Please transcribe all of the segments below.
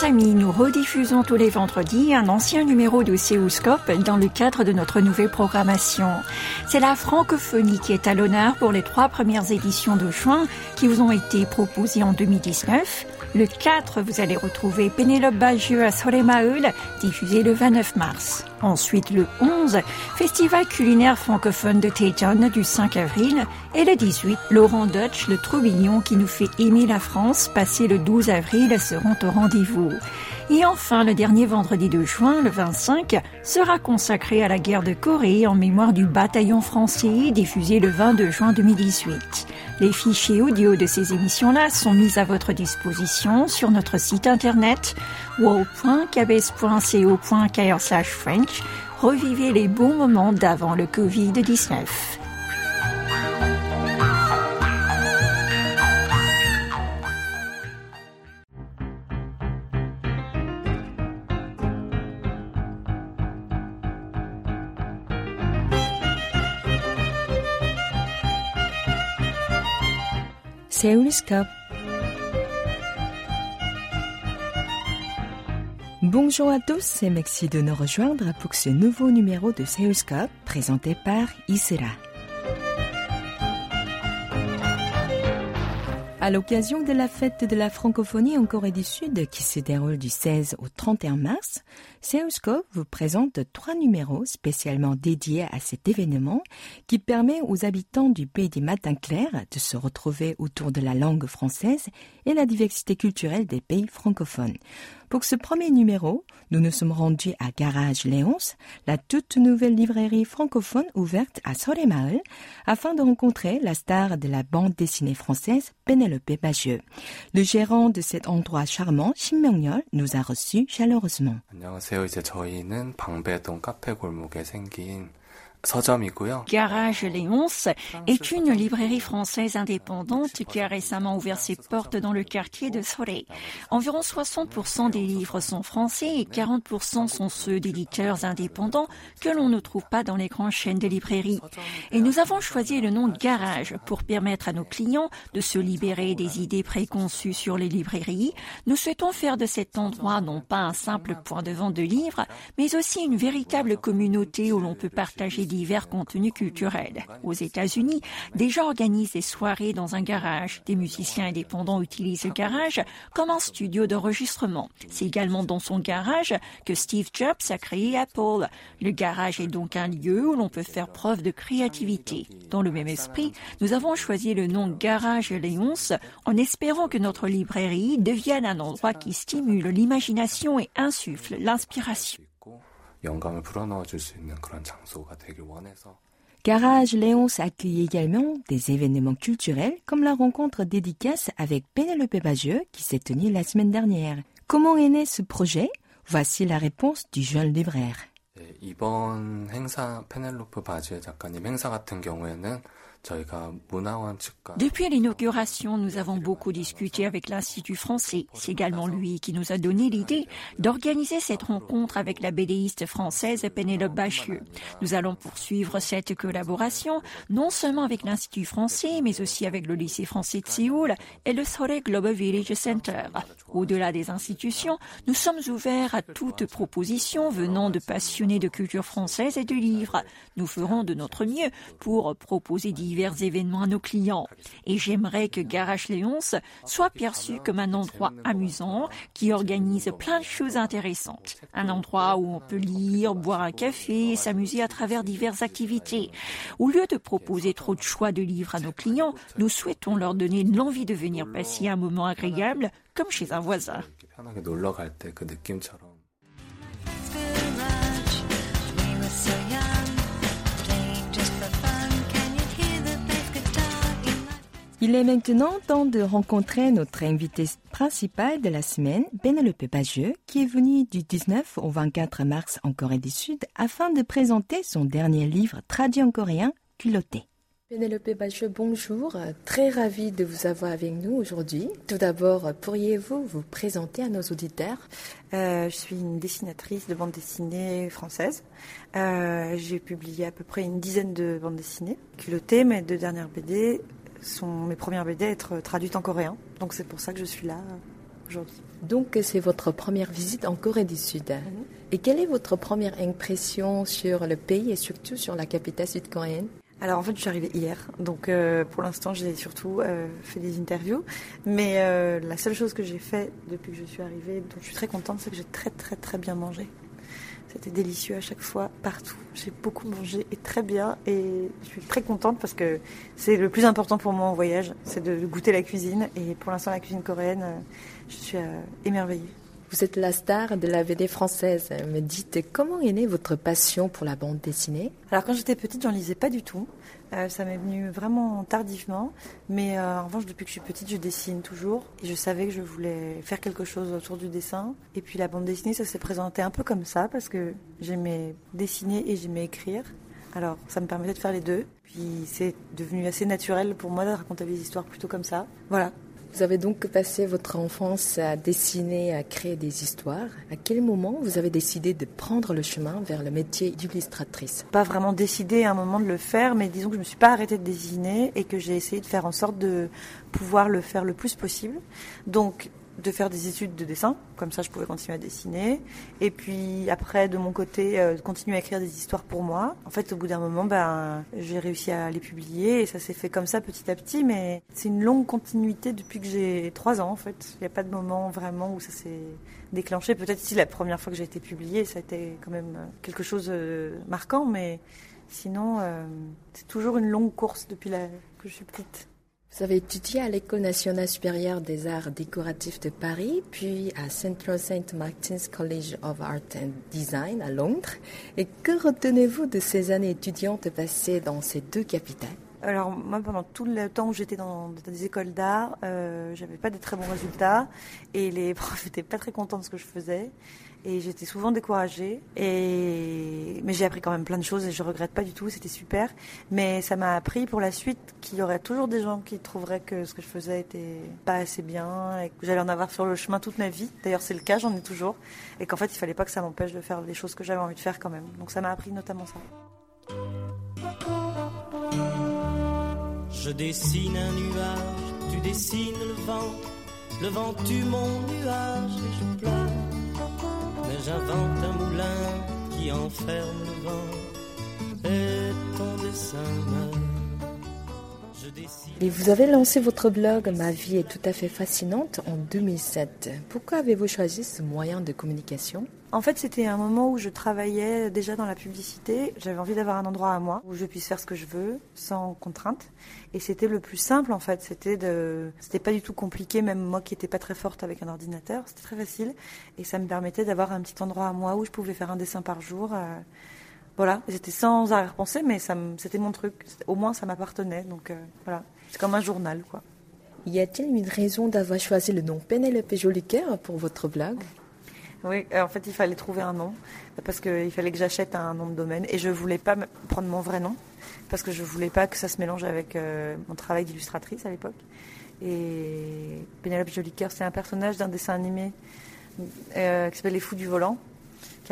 Chers amis, nous rediffusons tous les vendredis un ancien numéro de Céuscope dans le cadre de notre nouvelle programmation. C'est la francophonie qui est à l'honneur pour les trois premières éditions de juin qui vous ont été proposées en 2019. Le 4, vous allez retrouver Pénélope Bagieux à Soremaul, diffusé le 29 mars. Ensuite, le 11, Festival culinaire francophone de Tayton du 5 avril. Et le 18, Laurent Dutch, le Troubillon qui nous fait aimer la France, passé le 12 avril, seront au rendez-vous. Et enfin, le dernier vendredi de juin, le 25, sera consacré à la guerre de Corée en mémoire du bataillon français diffusé le 22 juin 2018. Les fichiers audio de ces émissions-là sont mis à votre disposition sur notre site internet wow.kbs.co.kr French. Revivez les bons moments d'avant le Covid-19. Bonjour à tous et merci de nous rejoindre pour ce nouveau numéro de Seoulscope présenté par Isera. À l'occasion de la fête de la francophonie en Corée du Sud qui se déroule du 16 au 31 mars, Seusco vous présente trois numéros spécialement dédiés à cet événement qui permet aux habitants du pays des matins clairs de se retrouver autour de la langue française et la diversité culturelle des pays francophones. Pour ce premier numéro, nous nous sommes rendus à Garage Léonce, la toute nouvelle librairie francophone ouverte à Soremaul, afin de rencontrer la star de la bande dessinée française, Penelope Bagieux. Le gérant de cet endroit charmant, Shin nous a reçus chaleureusement. Garage Léonce est une librairie française indépendante qui a récemment ouvert ses portes dans le quartier de Soleil. Environ 60% des livres sont français et 40% sont ceux d'éditeurs indépendants que l'on ne trouve pas dans les grandes chaînes de librairies. Et nous avons choisi le nom Garage pour permettre à nos clients de se libérer des idées préconçues sur les librairies. Nous souhaitons faire de cet endroit non pas un simple point de vente de livres, mais aussi une véritable communauté où l'on peut partager divers contenus culturels. Aux États-Unis, des gens organisent des soirées dans un garage. Des musiciens indépendants utilisent le garage comme un studio d'enregistrement. C'est également dans son garage que Steve Jobs a créé Apple. Le garage est donc un lieu où l'on peut faire preuve de créativité. Dans le même esprit, nous avons choisi le nom Garage Léonce en espérant que notre librairie devienne un endroit qui stimule l'imagination et insuffle l'inspiration. Garage Léonce accueille également des événements culturels comme la rencontre dédicace avec Pénélope Bagieux qui s'est tenue la semaine dernière. Comment est né ce projet Voici la réponse du jeune libraire. 이번 행사 페넬로프 바지의 작가님 행사 같은 경우에는 depuis l'inauguration, nous avons beaucoup discuté avec l'Institut français. C'est également lui qui nous a donné l'idée d'organiser cette rencontre avec la bédéiste française Pénélope Bachieux. Nous allons poursuivre cette collaboration non seulement avec l'Institut français, mais aussi avec le lycée français de Séoul et le Sore Global Village Center. Au-delà des institutions, nous sommes ouverts à toute proposition venant de passionnés de culture française et de livres. Nous ferons de notre mieux pour proposer divers événements à nos clients. Et j'aimerais que Garage Léonce soit perçu comme un endroit amusant qui organise plein de choses intéressantes. Un endroit où on peut lire, boire un café, s'amuser à travers diverses activités. Au lieu de proposer trop de choix de livres à nos clients, nous souhaitons leur donner l'envie de venir passer un moment agréable comme chez un voisin. Il est maintenant temps de rencontrer notre invité principal de la semaine, Penelope Bagieux, qui est venu du 19 au 24 mars en Corée du Sud afin de présenter son dernier livre traduit en coréen, Culotté. Penelope Bagieux, bonjour. Très ravie de vous avoir avec nous aujourd'hui. Tout d'abord, pourriez-vous vous présenter à nos auditeurs? Euh, Je suis une dessinatrice de bande dessinée française. Euh, J'ai publié à peu près une dizaine de bandes dessinées. Culotté, mes deux dernières BD, sont mes premières BD à être traduites en coréen. Donc c'est pour ça que je suis là aujourd'hui. Donc c'est votre première visite en Corée du Sud. Mhm. Et quelle est votre première impression sur le pays et surtout sur la capitale sud-coréenne? Alors en fait, je suis arrivée hier, donc euh, pour l'instant, j'ai surtout euh, fait des interviews. Mais euh, la seule chose que j'ai fait depuis que je suis arrivée, dont je suis très contente, c'est que j'ai très très très bien mangé. C'était délicieux à chaque fois, partout. J'ai beaucoup mangé et très bien. Et je suis très contente parce que c'est le plus important pour moi en voyage, c'est de goûter la cuisine. Et pour l'instant, la cuisine coréenne, je suis émerveillée. Vous êtes la star de la BD française. Me dites, comment est née votre passion pour la bande dessinée? Alors quand j'étais petite, j'en lisais pas du tout. Euh, ça m'est venu vraiment tardivement. Mais euh, en revanche, depuis que je suis petite, je dessine toujours. Et je savais que je voulais faire quelque chose autour du dessin. Et puis la bande dessinée, ça s'est présenté un peu comme ça parce que j'aimais dessiner et j'aimais écrire. Alors ça me permettait de faire les deux. Puis c'est devenu assez naturel pour moi de raconter des histoires plutôt comme ça. Voilà, vous avez donc passé votre enfance à dessiner, à créer des histoires. À quel moment vous avez décidé de prendre le chemin vers le métier d'illustratrice? Pas vraiment décidé à un moment de le faire, mais disons que je ne me suis pas arrêtée de dessiner et que j'ai essayé de faire en sorte de pouvoir le faire le plus possible. Donc de faire des études de dessin, comme ça je pouvais continuer à dessiner. Et puis après, de mon côté, euh, continuer à écrire des histoires pour moi. En fait, au bout d'un moment, ben, j'ai réussi à les publier et ça s'est fait comme ça petit à petit. Mais c'est une longue continuité depuis que j'ai trois ans en fait. Il n'y a pas de moment vraiment où ça s'est déclenché. Peut-être si la première fois que j'ai été publiée, ça a été quand même quelque chose de euh, marquant, mais sinon, euh, c'est toujours une longue course depuis que je suis petite. Vous avez étudié à l'École nationale supérieure des arts décoratifs de Paris, puis à Central St. Martin's College of Art and Design à Londres. Et que retenez-vous de ces années étudiantes passées dans ces deux capitales? Alors moi, pendant tout le temps où j'étais dans, des écoles d'art, euh, j'avais pas de très bons résultats et les profs étaient pas très contents de ce que je faisais et j'étais souvent découragée. Et mais j'ai appris quand même plein de choses et je regrette pas du tout. C'était super, mais ça m'a appris pour la suite qu'il y aurait toujours des gens qui trouveraient que ce que je faisais était pas assez bien et que j'allais en avoir sur le chemin toute ma vie. D'ailleurs, c'est le cas, j'en ai toujours, et qu'en fait, il fallait pas que ça m'empêche de faire les choses que j'avais envie de faire quand même. Donc ça m'a appris notamment ça. Je dessine un nuage, tu dessines le vent, le vent tue mon nuage et je pleure. Mais j'invente un moulin qui enferme le vent et ton dessin meurt. Et vous avez lancé votre blog Ma vie est tout à fait fascinante en 2007. Pourquoi avez-vous choisi ce moyen de communication? En fait, c'était un moment où je travaillais déjà dans la publicité. J'avais envie d'avoir un endroit à moi où je puisse faire ce que je veux sans contrainte. Et c'était le plus simple en fait. C'était de, pas du tout compliqué. Même moi qui n'étais pas très forte avec un ordinateur, c'était très facile. Et ça me permettait d'avoir un petit endroit à moi où je pouvais faire un dessin par jour. Euh, voilà, j'étais sans arrière-pensée, mais c'était mon truc. Au moins, ça m'appartenait. Donc euh, voilà, c'est comme un journal, quoi. Y a-t-il une raison d'avoir choisi le nom Penelope Jolicoeur pour votre blog? Oui, euh, en fait, il fallait trouver un nom parce qu'il fallait que j'achète un nom de domaine et je voulais pas prendre mon vrai nom parce que je voulais pas que ça se mélange avec euh, mon travail d'illustratrice à l'époque. Et Penelope Jolicoeur, c'est un personnage d'un dessin animé qui s'appelle Les Fous du Volant,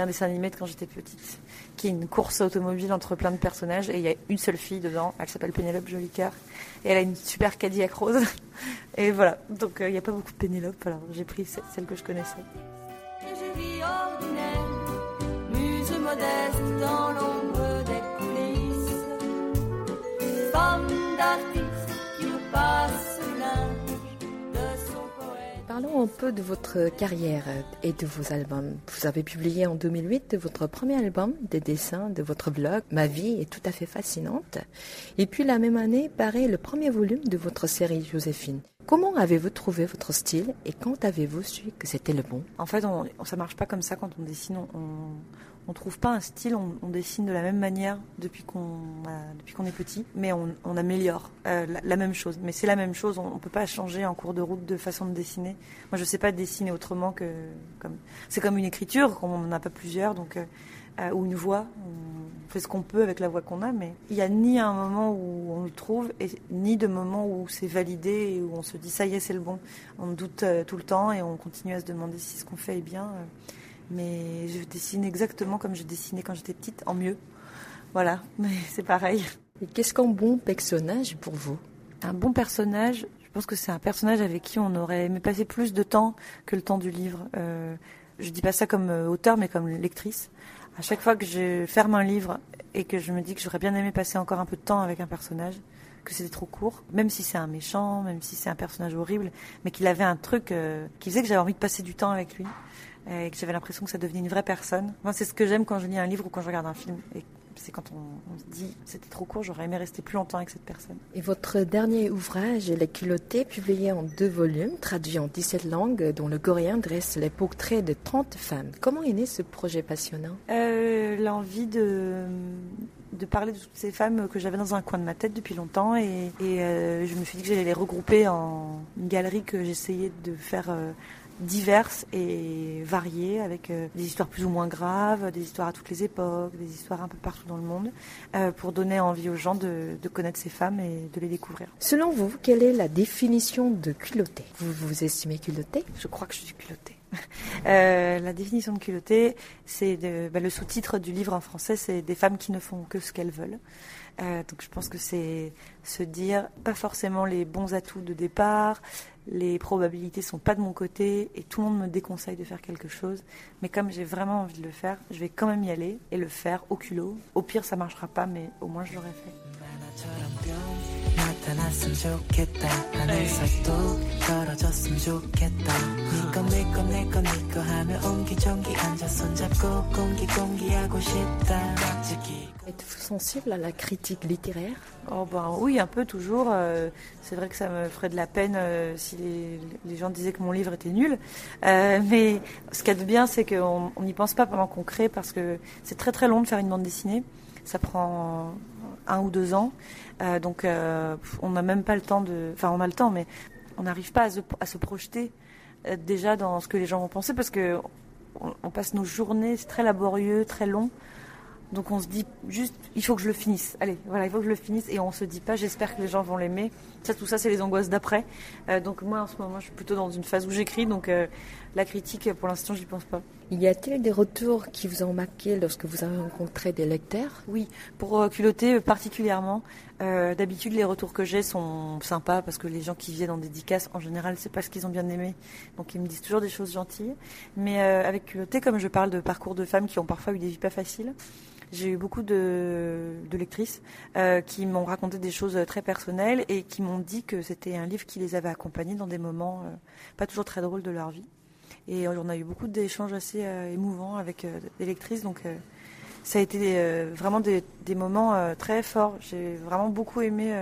un dessin animé de quand j'étais petite qui est une course automobile entre plein de personnages et il y a une seule fille dedans, elle s'appelle Pénélope Jolicoeur et elle a une super Cadillac rose. Et voilà, donc euh, il n'y a pas beaucoup de Pénélope, alors j'ai pris celle, que je connaissais. muse modeste dans l'ombre des coulisses, qui passe Parlons un peu de votre carrière et de vos albums. Vous avez publié en 2008 votre premier album de dessin de votre blog Ma vie est tout à fait fascinante. Et puis la même année paraît le premier volume de votre série Joséphine. Comment avez-vous trouvé votre style et quand avez-vous su que c'était le bon? En fait, on, ça marche pas comme ça quand on dessine. On trouve pas un style, on, dessine de la même manière depuis qu'on est petit, mais on, améliore euh, la, même chose. Mais c'est la même chose, on, ne peut pas changer en cours de route de façon de dessiner. Moi, je sais pas dessiner autrement que comme c'est comme une écriture, on n'en a pas plusieurs, donc euh, euh, ou une voix. On fait ce qu'on peut avec la voix qu'on a, mais il n'y a ni un moment où on le trouve, et ni de moment où c'est validé et où on se dit ça y est, c'est le bon. On doute tout le temps et on continue à se demander si ce qu'on fait est bien mais je dessine exactement comme je dessinais quand j'étais petite, en mieux. Voilà, mais c'est pareil. Et qu'est-ce qu'un bon personnage pour vous? Un bon personnage, Je pense que c'est un personnage avec qui on aurait aimé passer plus de temps que le temps du livre. Euh, je dis pas ça comme euh, auteur, mais comme lectrice. À chaque fois que je ferme un livre et que je me dis que j'aurais bien aimé passer encore un peu de temps avec un personnage, que c'était trop court, même si c'est un méchant, même si c'est un personnage horrible, mais qu'il avait un truc euh, qui faisait que j'avais envie de passer du temps avec lui et que j'avais l'impression que ça devenait une vraie personne. Moi, c'est ce que j'aime quand je lis un livre ou quand je regarde un film. Et c'est quand on, se dit c'était trop court, j'aurais aimé rester plus longtemps avec cette personne. Et votre dernier ouvrage, Les culottés, publié en deux volumes, traduit en 17 langues, dont le coréen dresse les portraits de 30 femmes. Comment est né ce projet passionnant? Euh, L'envie de de parler de toutes ces femmes que j'avais dans un coin de ma tête depuis longtemps et, euh, je me suis dit que j'allais les regrouper en une galerie que j'essayais de faire euh, diverses et variées, avec euh, des histoires plus ou moins graves, des histoires à toutes les époques, des histoires un peu partout dans le monde, euh, pour donner envie aux gens de, connaître ces femmes et de les découvrir. Selon vous, quelle est la définition de culotté? Vous vous estimez culotté? Je crois que je suis culottée. Euh, la définition de culotté, c'est bah, le sous-titre du livre en français, c'est des femmes qui ne font que ce qu'elles veulent. Donc je pense que c'est se dire pas forcément les bons atouts de départ, les probabilités sont pas de mon côté et tout le monde me déconseille de faire quelque chose. Mais comme j'ai vraiment envie de le faire, je vais quand même y aller et le faire au culot. Au pire, ça marchera pas, mais au moins je l'aurais fait. Êtes-vous sensible à la critique littéraire? Oh ben oui, un peu toujours. Euh, c'est vrai que ça me ferait de la peine euh, si les, gens disaient que mon livre était nul. Euh, mais ce qu'il y a de bien, c'est qu'on n'y pense pas pendant qu'on crée parce que c'est très très long de faire une bande dessinée. Ça prend un ou deux ans. donc on n'a même pas le temps de... Enfin on a le temps, mais on n'arrive pas à se, projeter déjà dans ce que les gens vont penser parce que on passe nos journées, c'est très laborieux, très long. Donc on se dit juste, il faut que je le finisse. Allez, voilà, il faut que je le finisse. Et on se dit pas, j'espère que les gens vont l'aimer. Ça, tout ça, c'est les angoisses d'après. Euh, donc moi, en ce moment, je suis plutôt dans une phase où j'écris. Donc euh, la critique, pour l'instant, j'y pense pas. Y a-t-il des retours qui vous ont marqué lorsque vous avez rencontré des lecteurs? Oui, pour euh, culotter particulièrement. D'habitude, les retours que j'ai sont sympas parce que les gens qui viennent en dédicace, en général, c'est pas ce qu'ils ont bien aimé. Donc ils me disent toujours des choses gentilles. Mais avec culotté, comme je parle de parcours de femmes qui ont parfois eu des vies pas faciles, j'ai eu beaucoup de, lectrices euh, qui m'ont raconté des choses très personnelles et qui m'ont dit que c'était un livre qui les avait accompagnées dans des moments euh, pas toujours très drôles de leur vie. Et on a eu beaucoup d'échanges assez euh, émouvants avec des lectrices, donc ça a été vraiment des, des moments très forts. J'ai vraiment beaucoup aimé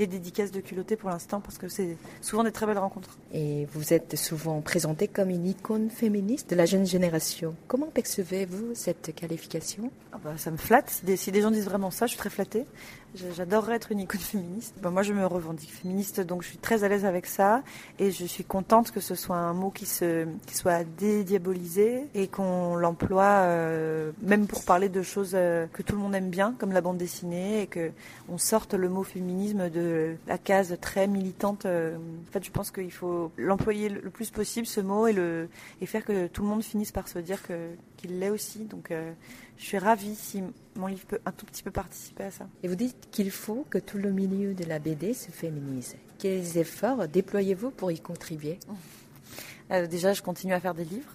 les dédicaces de culotté pour l'instant parce que c'est souvent des très belles rencontres. Et vous êtes souvent présentée comme une icône féministe de la jeune génération. Comment percevez-vous cette qualification? Ah bah, Ça me flatte. Si des, si des gens disent vraiment ça, je suis très flattée. J'adorerais être une icône féministe. Bah, moi, je me revendique féministe, donc je suis très à l'aise avec ça. Et je suis contente que ce soit un mot qui, se, qui soit dédiabolisé et qu'on l'emploie euh, même pour parler de choses euh, que tout le monde aime bien, comme la bande dessinée, et qu'on sorte le mot féminisme de la case très militante. Euh. En fait, je pense qu'il faut l'employer le plus possible, ce mot, et, le, et faire que tout le monde finisse par se dire qu'il l'est aussi. Donc, je suis ravie si mon livre peut un tout petit peu participer à ça. Et vous dites qu'il faut que tout le milieu de la BD se féminise. Quels efforts déployez-vous pour y contribuer? Euh, déjà, je continue à faire des livres.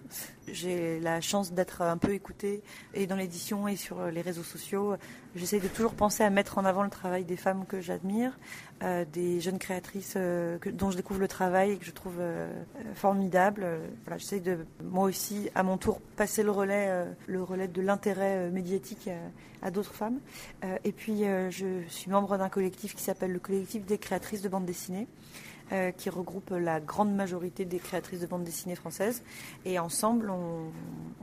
J'ai la chance d'être un peu écoutée et dans l'édition et sur les réseaux sociaux. J'essaie de toujours penser à mettre en avant le travail des femmes que j'admire, euh, des jeunes créatrices euh, dont je découvre le travail et que je trouve formidable. Voilà, j'essaie de moi aussi, à mon tour, passer le relais, le relais de l'intérêt médiatique à, d'autres femmes. et puis, je suis membre d'un collectif qui s'appelle le collectif des créatrices de bande dessinée. Euh, qui regroupe la grande majorité des créatrices de bande dessinée françaises. Et ensemble, on,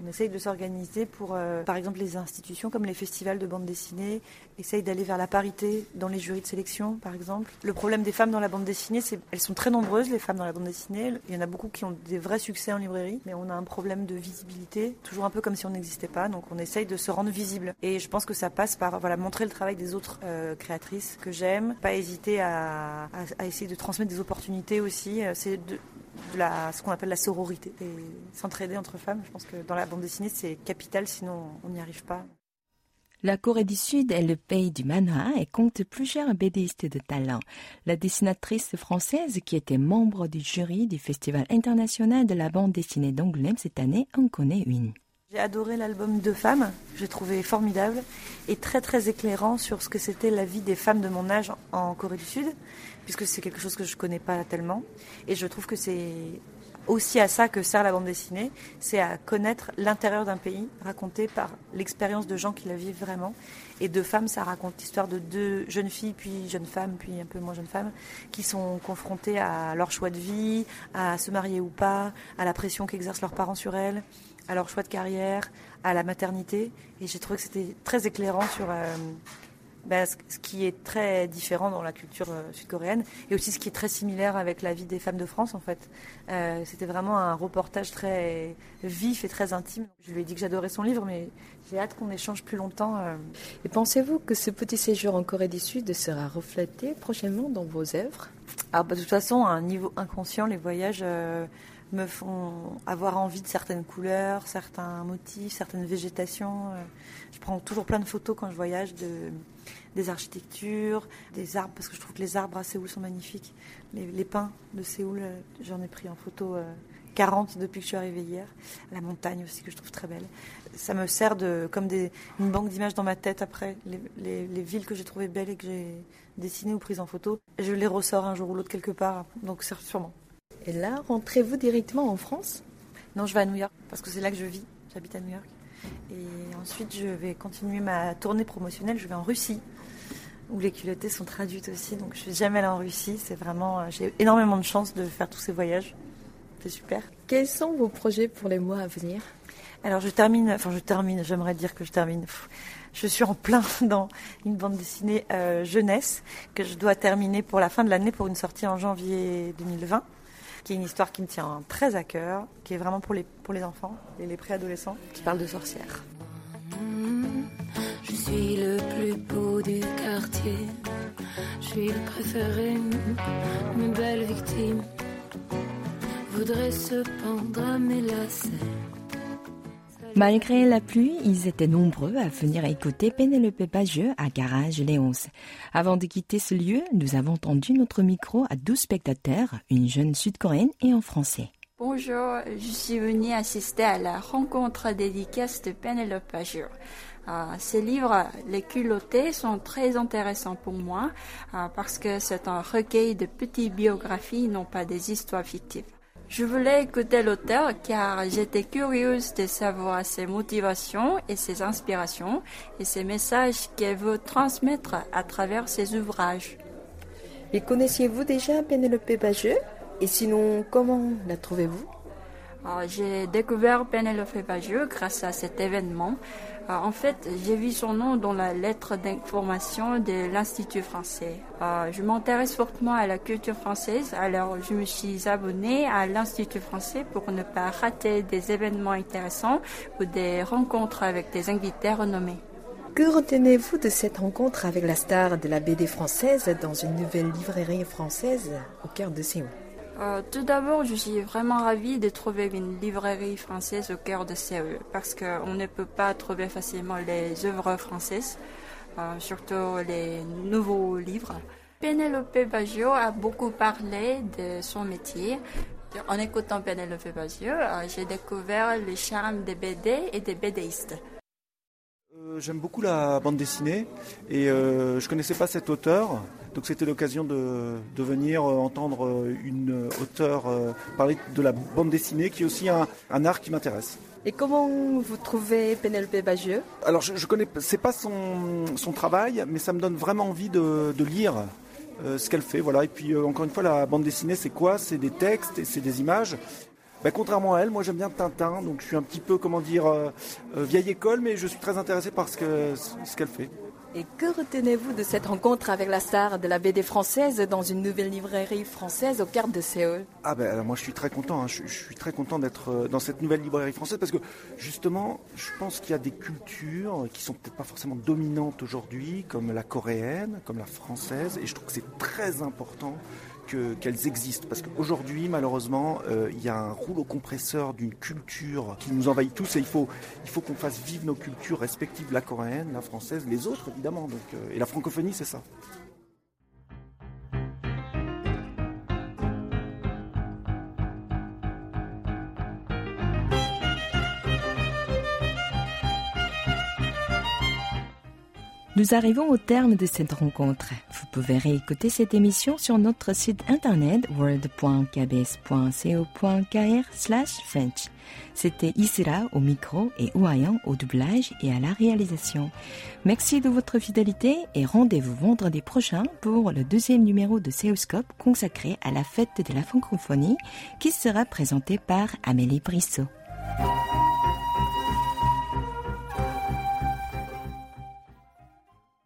essaye de s'organiser pour, euh, par exemple, les institutions comme les festivals de bande dessinée, essayent d'aller vers la parité dans les jurys de sélection, par exemple. Le problème des femmes dans la bande dessinée, c'est elles sont très nombreuses, les femmes dans la bande dessinée. Il y en a beaucoup qui ont des vrais succès en librairie, mais on a un problème de visibilité, toujours un peu comme si on n'existait pas. Donc on essaye de se rendre visible. Et je pense que ça passe par voilà montrer le travail des autres euh, créatrices que j'aime, pas hésiter à, à essayer de transmettre des opportunités opportunité aussi. Euh, c'est de, la, ce qu'on appelle la sororité s'entraider entre femmes. Je pense que dans la bande dessinée, c'est capital, sinon on n'y arrive pas. La Corée du Sud est le pays du manhwa et compte plusieurs bédistes de talent. La dessinatrice française qui était membre du jury du Festival international de la bande dessinée d'Angoulême cette année en connaît une. J'ai adoré l'album Deux femmes, j'ai trouvé formidable et très très éclairant sur ce que c'était la vie des femmes de mon âge en Corée du Sud, puisque c'est quelque chose que je connais pas tellement. Et je trouve que c'est aussi à ça que sert la bande dessinée, c'est à connaître l'intérieur d'un pays raconté par l'expérience de gens qui la vivent vraiment. Et deux femmes, ça raconte l'histoire de deux jeunes filles, puis jeunes femmes, puis un peu moins jeunes femmes, qui sont confrontées à leur choix de vie, à se marier ou pas, à la pression qu'exercent leurs parents sur elles, à leur choix de carrière, à la maternité. Et j'ai trouvé que c'était très éclairant sur euh, ben, ce qui est très différent dans la culture euh, sud-coréenne et aussi ce qui est très similaire avec la vie des femmes de France en fait. Euh, c'était vraiment un reportage très vif et très intime. Je lui ai dit que j'adorais son livre, mais j'ai hâte qu'on échange plus longtemps. Et pensez-vous que ce petit séjour en Corée du Sud sera reflété prochainement dans vos œuvres? Alors, bah, de toute façon, à un niveau inconscient, les voyages me font avoir envie de certaines couleurs, certains motifs, certaines végétations. Je prends toujours plein de photos quand je voyage de des architectures, des arbres, parce que je trouve que les arbres à Séoul sont magnifiques. Les, pins de Séoul, euh, j'en ai pris en photo 40 euh, depuis que je suis arrivée hier. La montagne aussi, que je trouve très belle. Ça me sert de, comme une banque d'images dans ma tête après, les, villes que j'ai trouvées belles et que j'ai dessinées ou prises en photo. Je les ressors un jour ou l'autre quelque part, donc sûrement. Et là, rentrez-vous directement en France Non, je vais à New York, parce que c'est là que je vis. J'habite à New York. Et ensuite, je vais continuer ma tournée promotionnelle. Je vais en Russie où les culottés sont traduites aussi. Donc je suis jamais allée en Russie. C'est vraiment, euh, j'ai énormément de chance de faire tous ces voyages. C'est super. Quels sont vos projets pour les mois à venir? Alors je termine, enfin je termine, j'aimerais dire que je termine. Je suis en plein dans une bande dessinée euh, jeunesse que je dois terminer pour la fin de l'année pour une sortie en janvier 2020 qui est une histoire qui me tient très à cœur, qui est vraiment pour les, pour les enfants et les préadolescents, qui parle de sorcières. Je suis le plus beau du quartier. Je suis le préféré, mes belles victimes voudraient se pendre à mes lacets. Malgré la pluie, ils étaient nombreux à venir écouter Pénélope Bageux à Garage Léonce. Avant de quitter ce lieu, nous avons tendu notre micro à 12 spectateurs, une jeune sud-coréenne et en français. Bonjour, je suis venue assister à la rencontre dédicace de Penelope Pajur. Euh, ces livres, les culottés, sont très intéressants pour moi euh, parce que c'est un recueil de petites biographies, non pas des histoires fictives. Je voulais écouter l'auteur car j'étais curieuse de savoir ses motivations et ses inspirations et ses messages qu'elle veut transmettre à travers ses ouvrages. Et connaissiez-vous déjà Penelope Bageux et sinon, comment la trouvez-vous? J'ai découvert Penelope Bageux grâce à cet événement. en fait, j'ai vu son nom dans la lettre d'information de l'Institut français. je m'intéresse fortement à la culture française, alors je me suis abonnée à l'Institut français pour ne pas rater des événements intéressants ou des rencontres avec des invités renommés. Que retenez-vous de cette rencontre avec la star de la BD française dans une nouvelle librairie française au cœur de Séoul? Euh, tout d'abord, je suis vraiment ravie de trouver une librairie française au cœur de Séoul parce qu'on ne peut pas trouver facilement les œuvres françaises, euh, surtout les nouveaux livres. Penelope Baggio a beaucoup parlé de son métier. En écoutant Penelope Baggio, euh, j'ai découvert le charme des BD et des BDistes. J'aime beaucoup la bande dessinée et je ne connaissais pas cet auteur. Donc c'était l'occasion de, venir euh, entendre euh, une auteure euh, parler de la bande dessinée, qui est aussi un, art qui m'intéresse. Et comment vous trouvez Pénélope Bagieux? Alors je, je connais, c'est pas son, travail, mais ça me donne vraiment envie de, lire ce qu'elle fait. Voilà. Et puis encore une fois, la bande dessinée, c'est quoi? C'est des textes et c'est des images. Ben, contrairement à elle, moi j'aime bien Tintin, donc je suis un petit peu, comment dire, vieille école, mais je suis très intéressé par ce qu'elle fait. Et que retenez-vous de cette rencontre avec la star de la BD française dans une nouvelle librairie française au cœur de Séoul? Ah ben alors moi je suis très content, hein. je, suis très content d'être euh, dans cette nouvelle librairie française parce que justement je pense qu'il y a des cultures qui sont peut-être pas forcément dominantes aujourd'hui comme la coréenne, comme la française et je trouve que c'est très important qu'elles existent. Parce qu'aujourd'hui, malheureusement, euh, il y a un rouleau compresseur d'une culture qui nous envahit tous et il faut, qu'on fasse vivre nos cultures respectives, la coréenne, la française, les autres évidemment. Donc, euh, et la francophonie, c'est ça. Nous arrivons au terme de cette rencontre. Vous pouvez réécouter cette émission sur notre site internet world.kbs.co.kr French. C'était Isra au micro et Ouayan au doublage et à la réalisation. Merci de votre fidélité et rendez-vous vendredi prochain pour le deuxième numéro de Céoscope consacré à la fête de la francophonie qui sera présenté par Amélie Brissot.